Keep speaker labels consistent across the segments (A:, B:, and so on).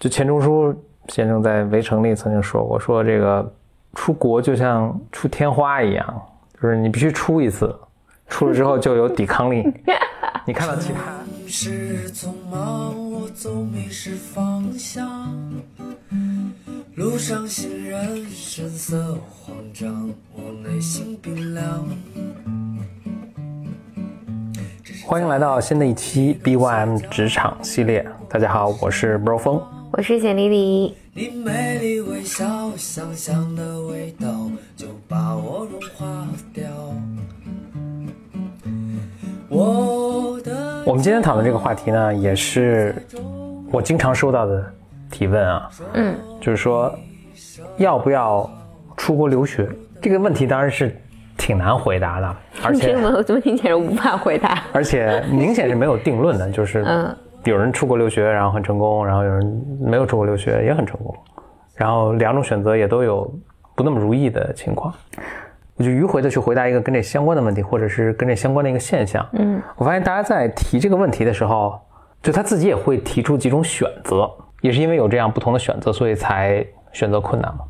A: 就钱钟书先生在《围城》里曾经说过，说这个出国就像出天花一样，就是你必须出一次，出了之后就有抵抗力。你看到其他。是匆忙，我总迷失方向。路上行人神色慌张，我内心冰凉。欢迎来到新的一期 BYM 职场系列。大家好，我是 Bro 峰，
B: 我是简丽丽。你美丽微笑，香香的味道就把我融化掉。
A: 我的。我们今天讨论这个话题呢，也是我经常收到的提问啊。嗯。就是说，要不要出国留学？这个问题当然是挺难回答的，
B: 而且 我怎么听起来无法回答？
A: 而且明显是没有定论的，就是嗯。有人出国留学，然后很成功；然后有人没有出国留学，也很成功。然后两种选择也都有不那么如意的情况。我就迂回的去回答一个跟这相关的问题，或者是跟这相关的一个现象。嗯，我发现大家在提这个问题的时候，就他自己也会提出几种选择，也是因为有这样不同的选择，所以才选择困难嘛。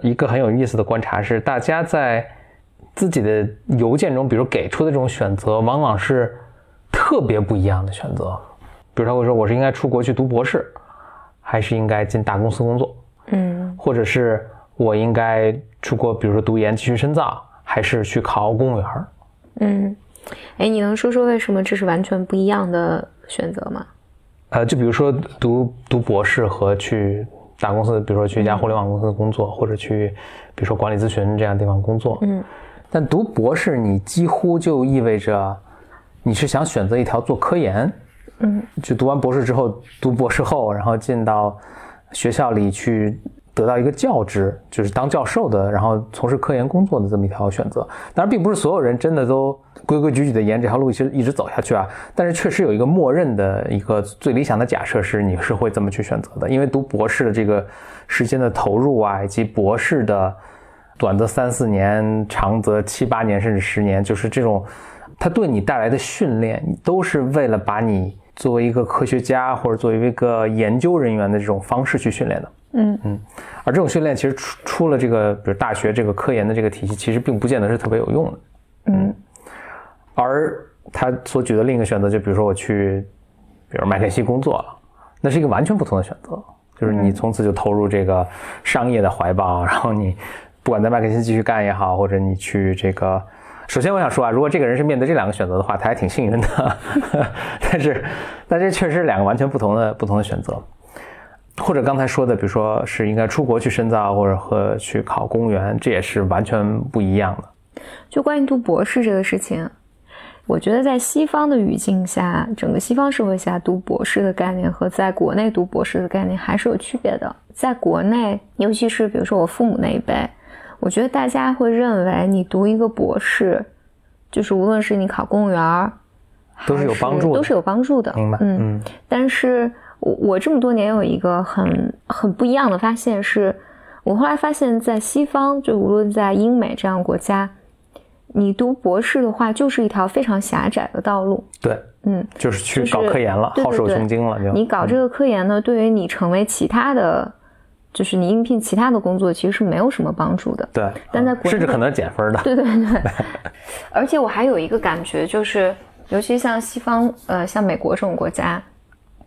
A: 一个很有意思的观察是，大家在自己的邮件中，比如给出的这种选择，往往是特别不一样的选择。比如他会说：“我是应该出国去读博士，还是应该进大公司工作？嗯，或者是我应该出国，比如说读研继续深造，还是去考公务员？
B: 嗯，哎，你能说说为什么这是完全不一样的选择吗？
A: 呃，就比如说读读博士和去大公司，比如说去一家互联网公司工作，或者去比如说管理咨询这样地方工作。嗯，但读博士你几乎就意味着你是想选择一条做科研。”嗯，就读完博士之后，读博士后，然后进到学校里去得到一个教职，就是当教授的，然后从事科研工作的这么一条选择。当然，并不是所有人真的都规规矩矩的沿这条路一直一直走下去啊。但是，确实有一个默认的一个最理想的假设是你是会这么去选择的，因为读博士的这个时间的投入啊，以及博士的短则三四年，长则七八年甚至十年，就是这种它对你带来的训练，都是为了把你。作为一个科学家或者作为一个研究人员的这种方式去训练的，嗯。嗯，而这种训练其实出出了这个，比如大学这个科研的这个体系，其实并不见得是特别有用的，嗯。而他所举的另一个选择，就比如说我去，比如麦肯锡工作了，那是一个完全不同的选择，就是你从此就投入这个商业的怀抱，然后你不管在麦肯锡继续干也好，或者你去这个。首先，我想说啊，如果这个人是面对这两个选择的话，他还挺幸运的。但是，但这确实是两个完全不同的不同的选择。或者刚才说的，比如说是应该出国去深造，或者和去考公务员，这也是完全不一样的。
B: 就关于读博士这个事情，我觉得在西方的语境下，整个西方社会下，读博士的概念和在国内读博士的概念还是有区别的。在国内，尤其是比如说我父母那一辈。我觉得大家会认为你读一个博士，就是无论是你考公务员，
A: 都是有帮助，
B: 都是有帮助的。
A: 明白。嗯。
B: 但是我我这么多年有一个很很不一样的发现，是我后来发现，在西方，就无论在英美这样国家，你读博士的话，就是一条非常狭窄的道路。
A: 对。嗯，就是去搞科研了，好手穷经了。
B: 你搞这个科研呢，对于你成为其他的。就是你应聘其他的工作，其实是没有什么帮助的。
A: 对，
B: 但在国
A: 甚至可能减分的。
B: 对对对。而且我还有一个感觉，就是尤其像西方，呃，像美国这种国家，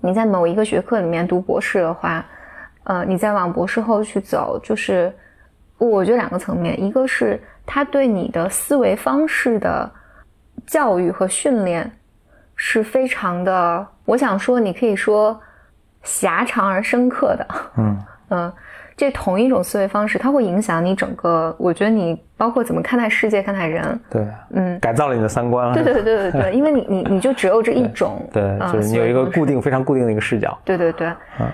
B: 你在某一个学科里面读博士的话，呃，你再往博士后去走，就是我觉得两个层面，一个是他对你的思维方式的教育和训练是非常的，我想说，你可以说狭长而深刻的。嗯。嗯，这同一种思维方式，它会影响你整个。我觉得你包括怎么看待世界、看待人。
A: 对，嗯，改造了你的三观。
B: 对对对对对，因为你你你就只有这一种。
A: 对，就是你有一个固定、非常固定的一个视角。
B: 对对对。嗯，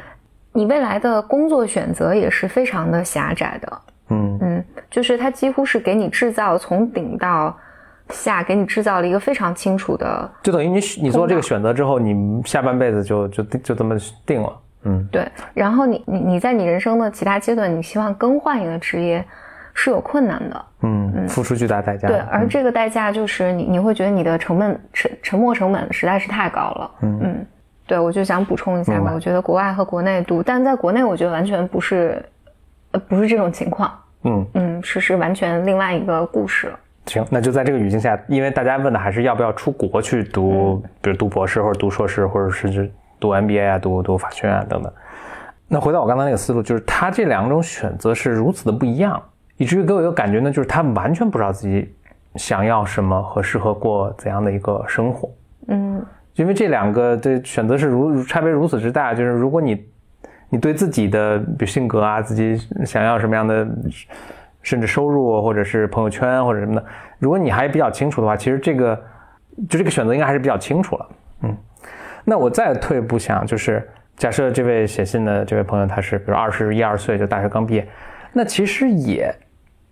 B: 你未来的工作选择也是非常的狭窄的。嗯嗯，就是它几乎是给你制造从顶到下，给你制造了一个非常清楚的。
A: 就等于你你做这个选择之后，你下半辈子就就就这么定了。
B: 嗯，对。然后你你你在你人生的其他阶段，你希望更换一个职业，是有困难的。
A: 嗯，付出巨大代价。
B: 对，而这个代价就是你你会觉得你的成本沉沉没成本实在是太高了。嗯嗯，对。我就想补充一下吧，我觉得国外和国内读，但在国内我觉得完全不是，呃，不是这种情况。嗯嗯，是是完全另外一个故事。
A: 行，那就在这个语境下，因为大家问的还是要不要出国去读，比如读博士或者读硕士，或者是读 MBA 啊，读读法学院啊等等。那回到我刚才那个思路，就是他这两种选择是如此的不一样，以至于给我一个感觉呢，就是他完全不知道自己想要什么和适合过怎样的一个生活。嗯。因为这两个的选择是如差别如此之大，就是如果你，你对自己的比如性格啊，自己想要什么样的，甚至收入或者是朋友圈或者什么的，如果你还比较清楚的话，其实这个就这个选择应该还是比较清楚了。嗯，那我再退一步想，就是假设这位写信的这位朋友他是比如二十一二岁就大学刚毕业，那其实也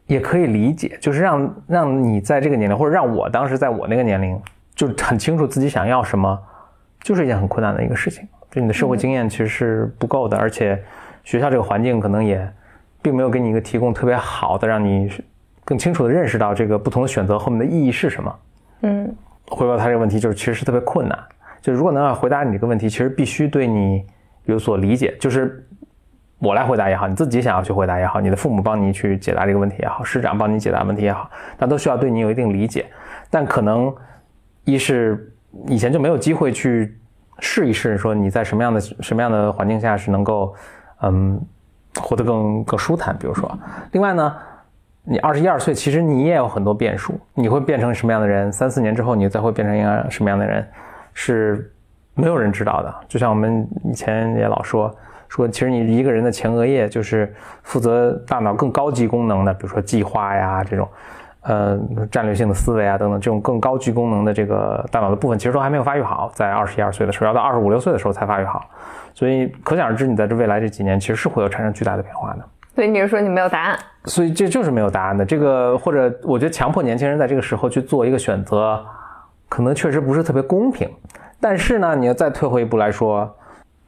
A: 也可以理解，就是让让你在这个年龄，或者让我当时在我那个年龄。就很清楚自己想要什么，就是一件很困难的一个事情。就你的社会经验其实是不够的，而且学校这个环境可能也并没有给你一个提供特别好的，让你更清楚的认识到这个不同的选择后面的意义是什么。嗯，回答他这个问题就是其实是特别困难。就如果能要回答你这个问题，其实必须对你有所理解。就是我来回答也好，你自己想要去回答也好，你的父母帮你去解答这个问题也好，师长帮你解答问题也好，那都需要对你有一定理解。但可能。一是以前就没有机会去试一试，说你在什么样的什么样的环境下是能够，嗯，活得更更舒坦。比如说，另外呢，你二十一二岁，其实你也有很多变数，你会变成什么样的人？三四年之后，你再会变成一个什么样的人？是没有人知道的。就像我们以前也老说，说其实你一个人的前额叶就是负责大脑更高级功能的，比如说计划呀这种。呃，战略性的思维啊，等等，这种更高级功能的这个大脑的部分，其实都还没有发育好，在二十一二岁的时候，要到二十五六岁的时候才发育好，所以可想而知，你在这未来这几年，其实是会有产生巨大的变化的。
B: 所以你是说你没有答案？
A: 所以这就是没有答案的。这个或者我觉得强迫年轻人在这个时候去做一个选择，可能确实不是特别公平。但是呢，你要再退回一步来说。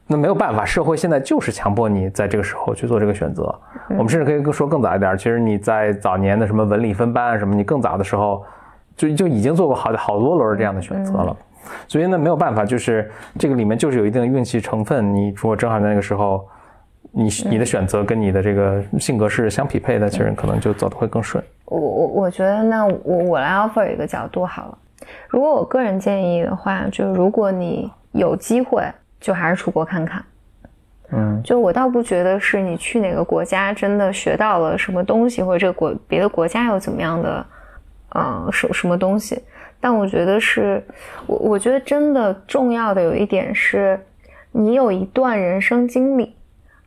A: 那没有办法，社会现在就是强迫你在这个时候去做这个选择。我们甚至可以说更早一点，其实你在早年的什么文理分班啊什么，你更早的时候就就已经做过好好多轮这样的选择了。所以呢，没有办法，就是这个里面就是有一定的运气成分。你如果正好在那个时候，你你的选择跟你的这个性格是相匹配的，其实可能就走的会更顺。
B: 我我我觉得，那我我来 offer 一个角度好了。如果我个人建议的话，就是如果你有机会。就还是出国看看，嗯，就我倒不觉得是你去哪个国家真的学到了什么东西，或者这个国别的国家有怎么样的，呃，什什么东西。但我觉得是，我我觉得真的重要的有一点是，你有一段人生经历，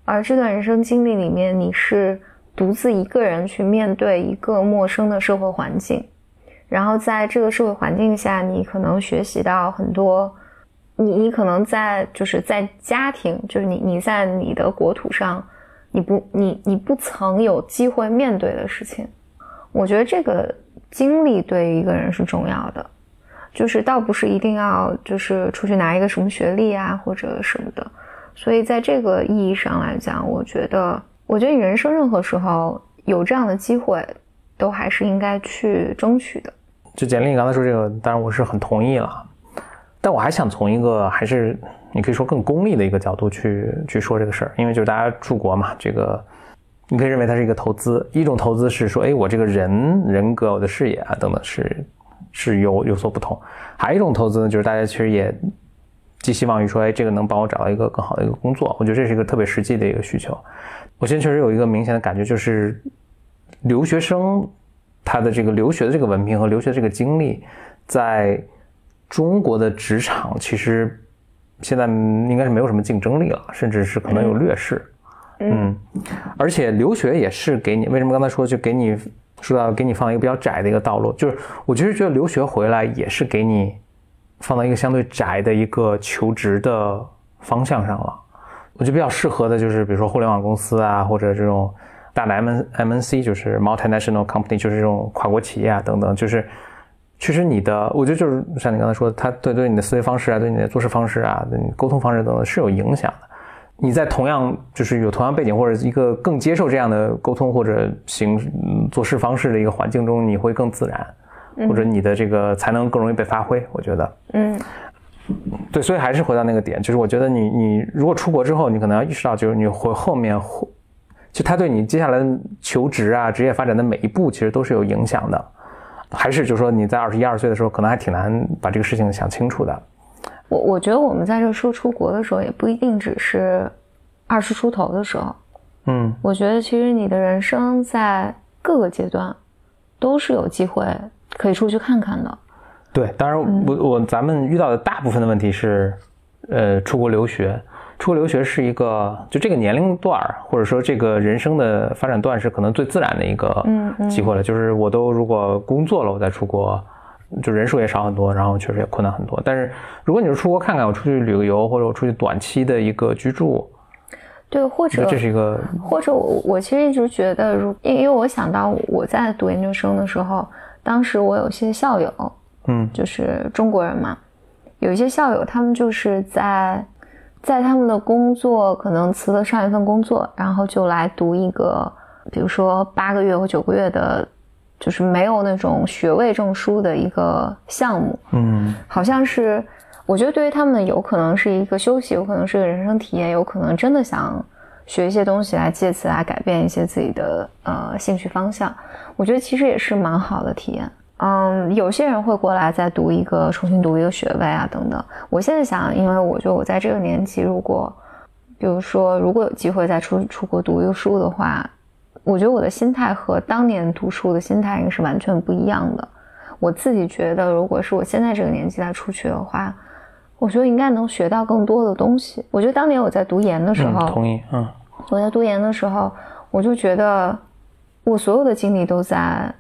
B: 而这段人生经历里面，你是独自一个人去面对一个陌生的社会环境，然后在这个社会环境下，你可能学习到很多。你你可能在就是在家庭，就是你你在你的国土上，你不你你不曾有机会面对的事情，我觉得这个经历对于一个人是重要的，就是倒不是一定要就是出去拿一个什么学历啊或者什么的，所以在这个意义上来讲，我觉得我觉得你人生任何时候有这样的机会，都还是应该去争取的。
A: 就简历你刚才说这个，当然我是很同意了。但我还想从一个还是你可以说更功利的一个角度去去说这个事儿，因为就是大家出国嘛，这个你可以认为它是一个投资。一种投资是说，哎，我这个人人格、我的视野啊等等是是有有所不同。还有一种投资呢，就是大家其实也寄希望于说，哎，这个能帮我找到一个更好的一个工作。我觉得这是一个特别实际的一个需求。我现在确实有一个明显的感觉，就是留学生他的这个留学的这个文凭和留学这个经历在。中国的职场其实现在应该是没有什么竞争力了，甚至是可能有劣势。嗯，而且留学也是给你，为什么刚才说就给你说到给你放一个比较窄的一个道路，就是我其实觉得留学回来也是给你放到一个相对窄的一个求职的方向上了。我觉得比较适合的就是比如说互联网公司啊，或者这种大的 M M N C，就是 multinational company，就是这种跨国企业啊等等，就是。其实你的，我觉得就是像你刚才说的，他对对你的思维方式啊，对你的做事方式啊，对你沟通方式等等是有影响的。你在同样就是有同样背景或者一个更接受这样的沟通或者行做事方式的一个环境中，你会更自然，或者你的这个才能更容易被发挥。我觉得，嗯。对，所以还是回到那个点，就是我觉得你你如果出国之后，你可能要意识到，就是你回后面会，就他对你接下来求职啊、职业发展的每一步，其实都是有影响的。还是就是说你在二十一二岁的时候，可能还挺难把这个事情想清楚的。
B: 我我觉得我们在这说出国的时候，也不一定只是二十出头的时候。嗯，我觉得其实你的人生在各个阶段都是有机会可以出去看看的。
A: 对，当然我我咱们遇到的大部分的问题是，呃，出国留学，出国留学是一个就这个年龄段或者说这个人生的发展段是可能最自然的一个机会了。就是我都如果工作了，我再出国，就人数也少很多，然后确实也困难很多。但是如果你是出国看看，我出去旅个游，或者我出去短期的一个居住，
B: 对，或者
A: 这是一个，
B: 或者我我其实一直觉得，如因因为我想到我在读研究生的时候，当时我有些校友。嗯，就是中国人嘛，有一些校友，他们就是在在他们的工作可能辞了上一份工作，然后就来读一个，比如说八个月或九个月的，就是没有那种学位证书的一个项目。嗯，好像是，我觉得对于他们有可能是一个休息，有可能是个人生体验，有可能真的想学一些东西来借此来改变一些自己的呃兴趣方向。我觉得其实也是蛮好的体验。嗯，有些人会过来再读一个，重新读一个学位啊，等等。我现在想，因为我觉得我在这个年纪，如果，比如说，如果有机会再出出国读一个书的话，我觉得我的心态和当年读书的心态应该是完全不一样的。我自己觉得，如果是我现在这个年纪再出去的话，我觉得应该能学到更多的东西。我觉得当年我在读研的时候，
A: 同意，嗯，
B: 我在读研的时候，我就觉得我所有的精力都在。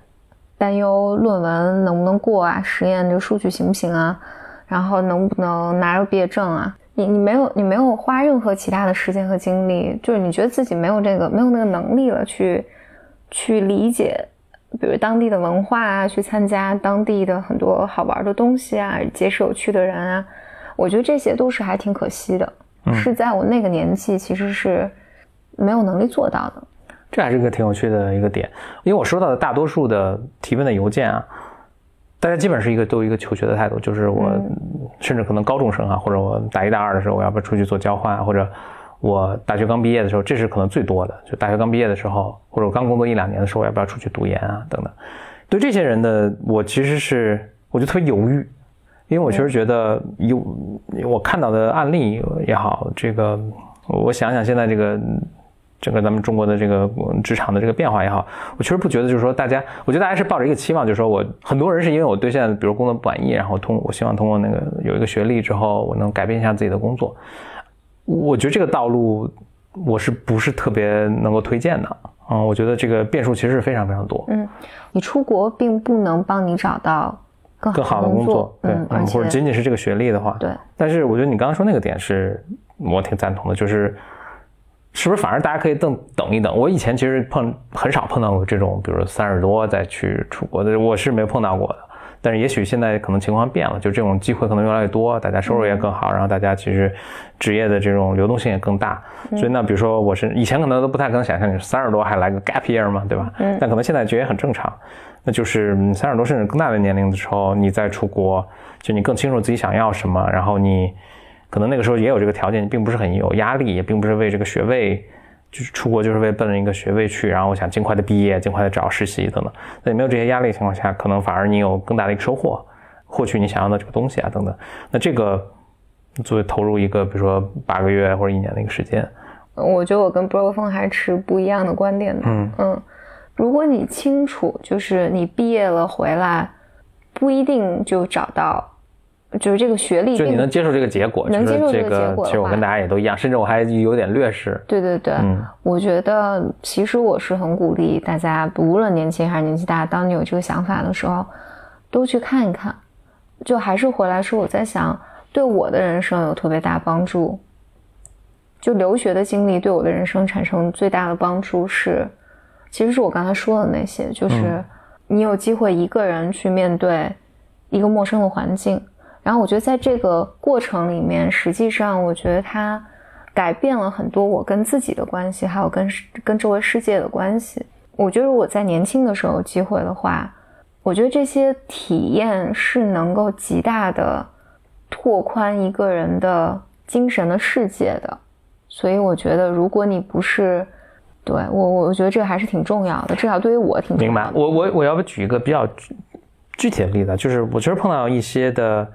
B: 担忧论文能不能过啊？实验这个数据行不行啊？然后能不能拿着毕业证啊？你你没有你没有花任何其他的时间和精力，就是你觉得自己没有这个没有那个能力了，去去理解，比如当地的文化啊，去参加当地的很多好玩的东西啊，结识有趣的人啊，我觉得这些都是还挺可惜的，是在我那个年纪其实是没有能力做到的。
A: 这还是个挺有趣的一个点，因为我收到的大多数的提问的邮件啊，大家基本是一个都一个求学的态度，就是我甚至可能高中生啊，或者我大一大二的时候，我要不要出去做交换，或者我大学刚毕业的时候，这是可能最多的，就大学刚毕业的时候，或者我刚工作一两年的时候，我要不要出去读研啊等等。对这些人的，我其实是我就特别犹豫，因为我确实觉得有我看到的案例也好，这个我想想现在这个。整个咱们中国的这个职场的这个变化也好，我确实不觉得，就是说大家，我觉得大家是抱着一个期望，就是说我很多人是因为我对现在比如工作不满意，然后通我希望通过那个有一个学历之后，我能改变一下自己的工作。我觉得这个道路我是不是特别能够推荐的啊？我觉得这个变数其实是非常非常多。
B: 嗯，你出国并不能帮你找到更好的工作，
A: 对，或者仅仅是这个学历的话，
B: 对。
A: 但是我觉得你刚刚说那个点是我挺赞同的，就是。是不是反而大家可以等等一等？我以前其实碰很少碰到过这种，比如三十多再去出国的，我是没碰到过的。但是也许现在可能情况变了，就这种机会可能越来越多，大家收入也更好，然后大家其实职业的这种流动性也更大。所以那比如说我是以前可能都不太可能想象，你三十多还来个 gap year 嘛，对吧？嗯。但可能现在觉得也很正常。那就是三十多甚至更大的年龄的时候，你再出国，就你更清楚自己想要什么，然后你。可能那个时候也有这个条件，并不是很有压力，也并不是为这个学位，就是出国就是为奔着一个学位去，然后我想尽快的毕业，尽快的找实习等等。那没有这些压力的情况下，可能反而你有更大的一个收获，获取你想要的这个东西啊等等。那这个作为投入一个比如说八个月或者一年的一个时间，
B: 我觉得我跟 Bro 峰还持不一样的观点的。嗯嗯，如果你清楚，就是你毕业了回来不一定就找到。就是这个学历，
A: 就你能接受这个结果，
B: 能接受这个结果。
A: 其实我跟大家也都一样，甚至我还有点劣势。
B: 对对对，嗯，我觉得其实我是很鼓励大家，无论年轻还是年纪大，当你有这个想法的时候，都去看一看。就还是回来说，我在想，对我的人生有特别大帮助。就留学的经历对我的人生产生最大的帮助是，其实是我刚才说的那些，就是你有机会一个人去面对一个陌生的环境。然后我觉得在这个过程里面，实际上我觉得它改变了很多我跟自己的关系，还有跟跟周围世界的关系。我觉得如果在年轻的时候有机会的话，我觉得这些体验是能够极大的拓宽一个人的精神的世界的。所以我觉得，如果你不是对我，我觉得这个还是挺重要的，至少对于我挺
A: 明白。我我我要不举一个比较具体的例子，就是我确实碰到一些的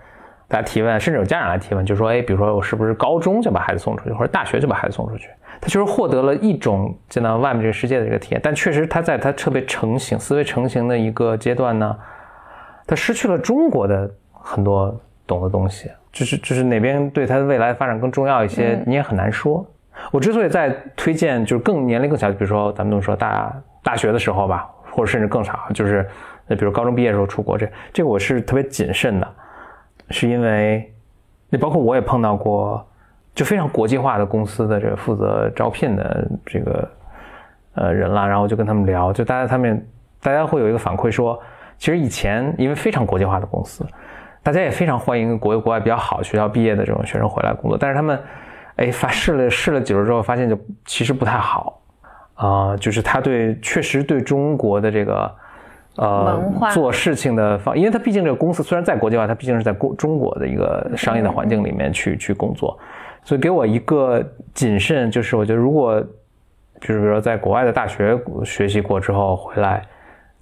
A: 大家提问，甚至有家长来提问，就说，哎，比如说我是不是高中就把孩子送出去，或者大学就把孩子送出去？他确实获得了一种见到外面这个世界的这个体验，但确实他在他特别成型、思维成型的一个阶段呢，他失去了中国的很多懂的东西。就是就是哪边对他的未来发展更重要一些，你也很难说。我之所以在推荐，就是更年龄更小，比如说咱们都说大大学的时候吧，或者甚至更少，就是那比如高中毕业的时候出国，这这个我是特别谨慎的，是因为那包括我也碰到过，就非常国际化的公司的这个负责招聘的这个呃人啦，然后就跟他们聊，就大家他们大家会有一个反馈说，其实以前因为非常国际化的公司。大家也非常欢迎国国外比较好学校毕业的这种学生回来工作，但是他们，哎，发试了试了几轮之后，发现就其实不太好，啊，就是他对确实对中国的这个，
B: 呃，
A: 做事情的方，因为他毕竟这个公司虽然在国际化，他毕竟是在中中国的一个商业的环境里面去去工作，所以给我一个谨慎，就是我觉得如果，就是比如说在国外的大学学习过之后回来，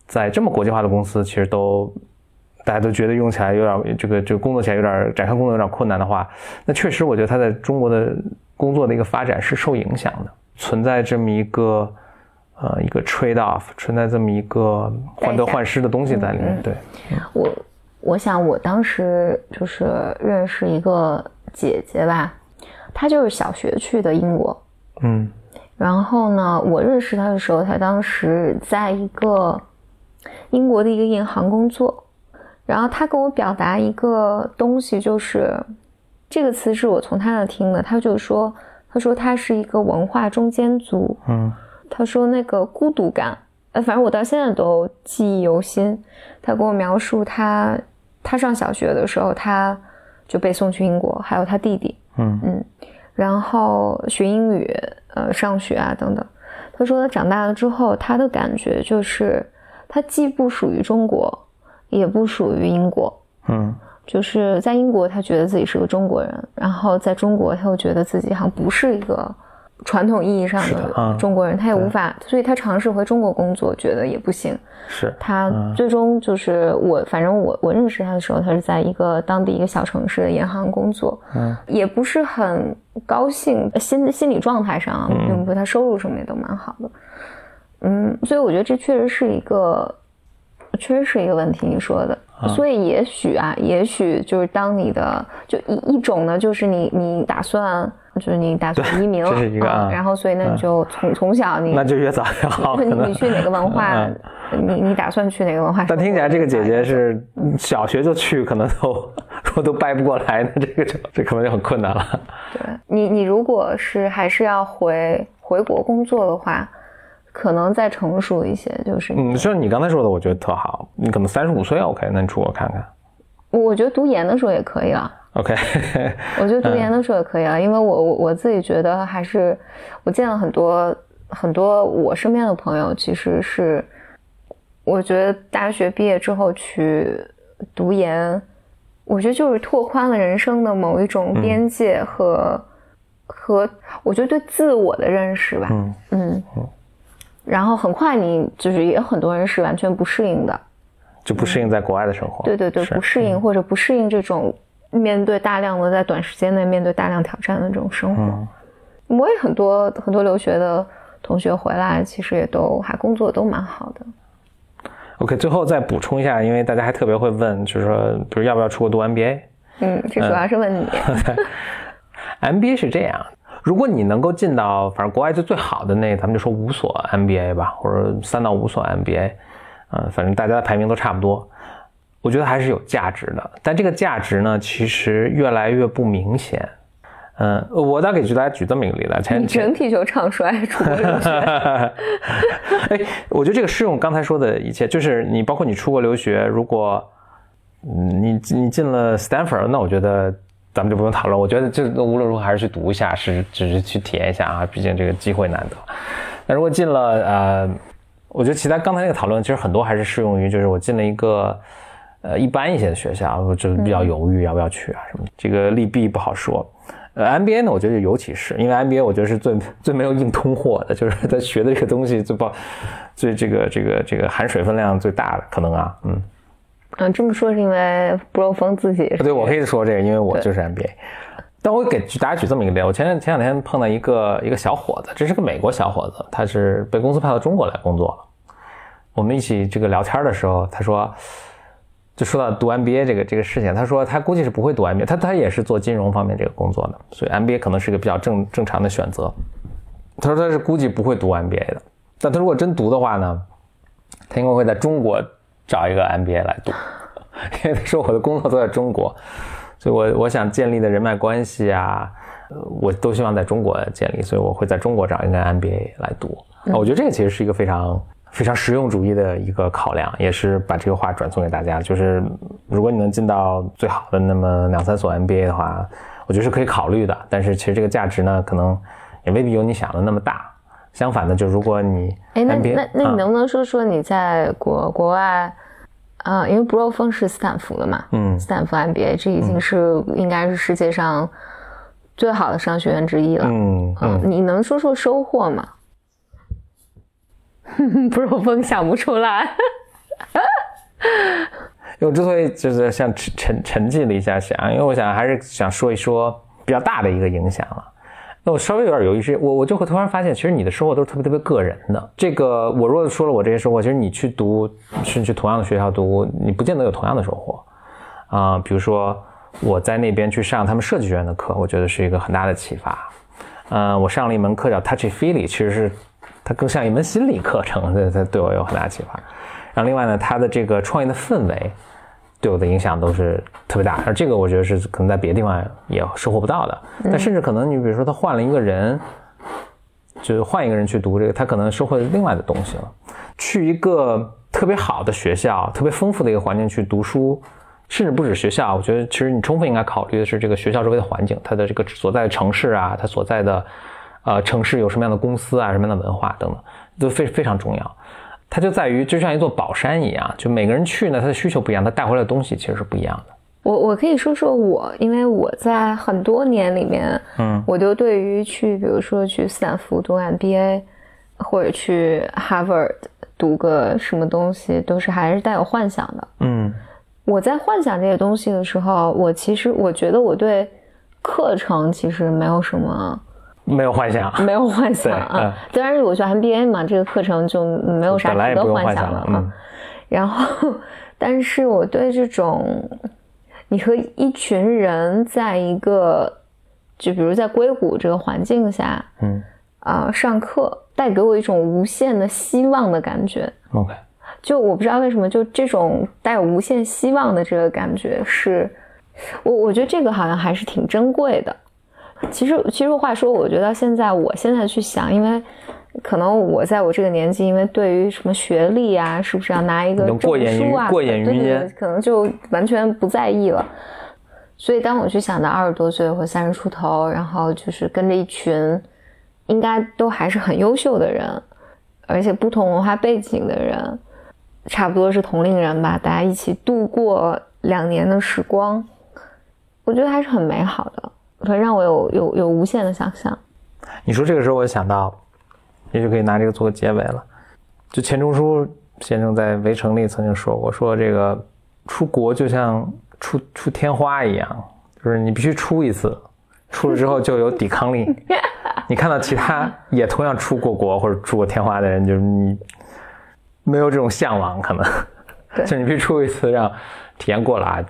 A: 在这么国际化的公司，其实都。大家都觉得用起来有点这个，就工作起来有点展开工作有点困难的话，那确实我觉得他在中国的工作的一个发展是受影响的，存在这么一个呃一个 trade off，存在这么一个患得患失的东西在里面。对，
B: 我我想我当时就是认识一个姐姐吧，她就是小学去的英国，嗯，然后呢，我认识她的时候，她当时在一个英国的一个银行工作。然后她跟我表达一个东西，就是这个词是我从她那听的。她就说，她说她是一个文化中间族。嗯，他说那个孤独感，呃，反正我到现在都记忆犹新。他给我描述他他上小学的时候，他就被送去英国，还有他弟弟。嗯嗯，然后学英语，呃，上学啊等等。他说他长大了之后，他的感觉就是他既不属于中国。也不属于英国，嗯，就是在英国，他觉得自己是个中国人，然后在中国，他又觉得自己好像不是一个传统意义上的中国人，他也无法，所以他尝试回中国工作，觉得也不行。
A: 是
B: 他最终就是我，反正我我认识他的时候，他是在一个当地一个小城市的银行工作，嗯，也不是很高兴，心心理状态上，并不，他收入什么也都蛮好的，嗯，所以我觉得这确实是一个。确实是一个问题，你说的，所以也许啊，也许就是当你的就一一种呢，就是你你打算就是你打算移民了，
A: 这是一个，
B: 然后所以那你就从从小你
A: 那就越早越好，
B: 你你去哪个文化，你你打算去哪个文化？
A: 但听起来这个姐姐是小学就去，可能都我都掰不过来，那这个就这可能就很困难了。
B: 对你你如果是还是要回回国工作的话。可能再成熟一些，就是
A: 嗯，像你刚才说的，我觉得特好。你可能三十五岁 OK，那你出国看看。
B: 我觉得读研的时候也可以啊。
A: OK，
B: 我觉得读研的时候也可以啊，因为我我我自己觉得还是我见了很多很多我身边的朋友，其实是我觉得大学毕业之后去读研，我觉得就是拓宽了人生的某一种边界和和我觉得对自我的认识吧。嗯嗯。然后很快，你就是也有很多人是完全不适应的，
A: 就不适应在国外的生活。
B: 对对对，不适应或者不适应这种面对大量的在短时间内面对大量挑战的这种生活。我也很多很多留学的同学回来，其实也都还工作都蛮好的。
A: OK，最后再补充一下，因为大家还特别会问，就是说，比如要不要出国读 MBA？
B: 嗯，这主要是问你。
A: MBA 是这样。如果你能够进到反正国外就最好的那，咱们就说五所 MBA 吧，或者三到五所 MBA，嗯，反正大家的排名都差不多，我觉得还是有价值的。但这个价值呢，其实越来越不明显。嗯，我再给大家举这么一个例子，前
B: 整体就唱衰出国留学。
A: 哎，我觉得这个适用刚才说的一切，就是你包括你出国留学，如果你你进了 Stanford，那我觉得。咱们就不用讨论，我觉得就无论如何还是去读一下，是只是去体验一下啊，毕竟这个机会难得。那如果进了呃，我觉得其他刚才那个讨论其实很多还是适用于，就是我进了一个呃一般一些的学校，我就比较犹豫要不要去啊什么，这个利弊不好说。呃，MBA 呢，我觉得尤其是因为 MBA，我觉得是最最没有硬通货的，就是他学的这个东西最不最这个这个这个含水分量最大的可能啊，嗯。
B: 嗯，这么说是因为布洛峰自己
A: 对我可以说这个，因为我就是 MBA。但我给大家举这么一个例子，我前前两天碰到一个一个小伙子，这是个美国小伙子，他是被公司派到中国来工作了。我们一起这个聊天的时候，他说。就说到读 MBA 这个这个事情，他说他估计是不会读 MBA，他他也是做金融方面这个工作的，所以 MBA 可能是一个比较正正常的选择。他说他是估计不会读 MBA 的，但他如果真读的话呢，他应该会在中国找一个 MBA 来读，因为他说我的工作都在中国，所以我我想建立的人脉关系啊，我都希望在中国建立，所以我会在中国找一个 MBA 来读。我觉得这个其实是一个非常。非常实用主义的一个考量，也是把这个话转送给大家。就是如果你能进到最好的那么两三所 MBA 的话，我觉得是可以考虑的。但是其实这个价值呢，可能也未必有你想的那么大。相反的，就如果你
B: 哎，那那那你能不能说说你在国国外啊？因为布洛峰是斯坦福的嘛，嗯，斯坦福 MBA 这已经是应该是世界上最好的商学院之一了。嗯嗯，你能说说收获吗？不是风想不出来，
A: 因为我之所以就是像沉沉沉寂了一下想，因为我想还是想说一说比较大的一个影响了。我稍微有点犹豫是，我我就会突然发现，其实你的收获都是特别特别个人的。这个我如果说了我这些收获，其实你去读，是去同样的学校读，你不见得有同样的收获啊。比如说我在那边去上他们设计学院的课，我觉得是一个很大的启发。嗯，我上了一门课叫 Touchy Feely，其实是。它更像一门心理课程，对它对我有很大启发。然后另外呢，它的这个创业的氛围对我的影响都是特别大。而这个我觉得是可能在别的地方也收获不到的。但甚至可能你比如说他换了一个人，就是换一个人去读这个，他可能收获另外的东西了。去一个特别好的学校、特别丰富的一个环境去读书，甚至不止学校，我觉得其实你充分应该考虑的是这个学校周围的环境，它的这个所在的城市啊，它所在的。呃，城市有什么样的公司啊，什么样的文化等等，都非非常重要。它就在于，就像一座宝山一样，就每个人去呢，他的需求不一样，他带回来的东西其实是不一样的。
B: 我我可以说说我，因为我在很多年里面，嗯，我就对于去，比如说去斯坦福读 MBA，或者去 Harvard 读个什么东西，都是还是带有幻想的。嗯，我在幻想这些东西的时候，我其实我觉得我对课程其实没有什么。
A: 没有幻想，
B: 没有幻想啊！当然，我学 MBA 嘛，这个课程就没有啥值得幻想了啊。然后，但是我对这种你和一群人在一个，就比如在硅谷这个环境下，嗯啊，上课带给我一种无限的希望的感觉。
A: OK，
B: 就我不知道为什么，就这种带有无限希望的这个感觉，是我我觉得这个好像还是挺珍贵的。其实，其实话说，我觉得现在，我现在去想，因为可能我在我这个年纪，因为对于什么学历啊，是不是要拿一个证书啊，
A: 过眼云烟，
B: 可能就完全不在意了。所以，当我去想到二十多岁或三十出头，然后就是跟着一群应该都还是很优秀的人，而且不同文化背景的人，差不多是同龄人吧，大家一起度过两年的时光，我觉得还是很美好的。会让我有有有无限的想象。
A: 你说这个时候，我想到，也就可以拿这个做个结尾了。就钱钟书先生在《围城》里曾经说过，说这个出国就像出出天花一样，就是你必须出一次，出了之后就有抵抗力。你看到其他也同样出过国或者出过天花的人，就是你没有这种向往，可能 就你必须出一次，让体验过了啊。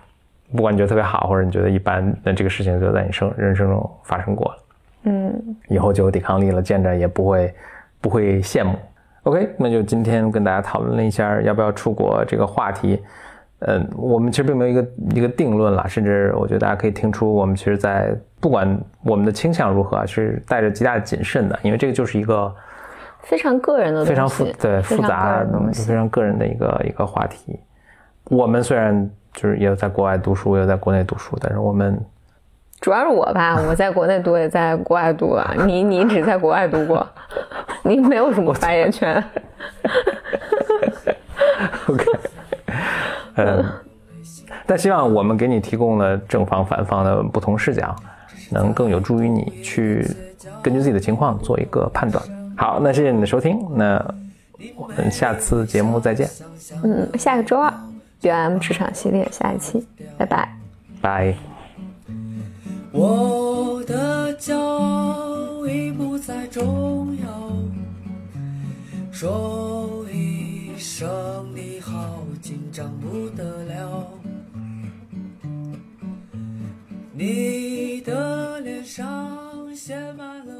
A: 不管你觉得特别好，或者你觉得一般，那这个事情就在你生人生中发生过了，嗯，以后就有抵抗力了，见着也不会不会羡慕。OK，那就今天跟大家讨论了一下要不要出国这个话题，嗯，我们其实并没有一个一个定论了，甚至我觉得大家可以听出，我们其实，在不管我们的倾向如何，是带着极大的谨慎的，因为这个就是一个
B: 非常个人的、
A: 非常复对复杂、非常个人的一个一个话题。我们虽然。就是也有在国外读书，也有在国内读书，但是我们
B: 主要是我吧，我在国内读，也在国外读啊。你你只在国外读过，你没有什么发言权。
A: OK，嗯，但希望我们给你提供了正方、反方的不同视角，能更有助于你去根据自己的情况做一个判断。好，那谢谢你的收听，那我们下次节目再见。
B: 嗯，下个周二九 m 职场系列下一期拜拜。
A: 拜。
C: 我的骄已不再重要说一声你好紧张不得了。你的脸上写满了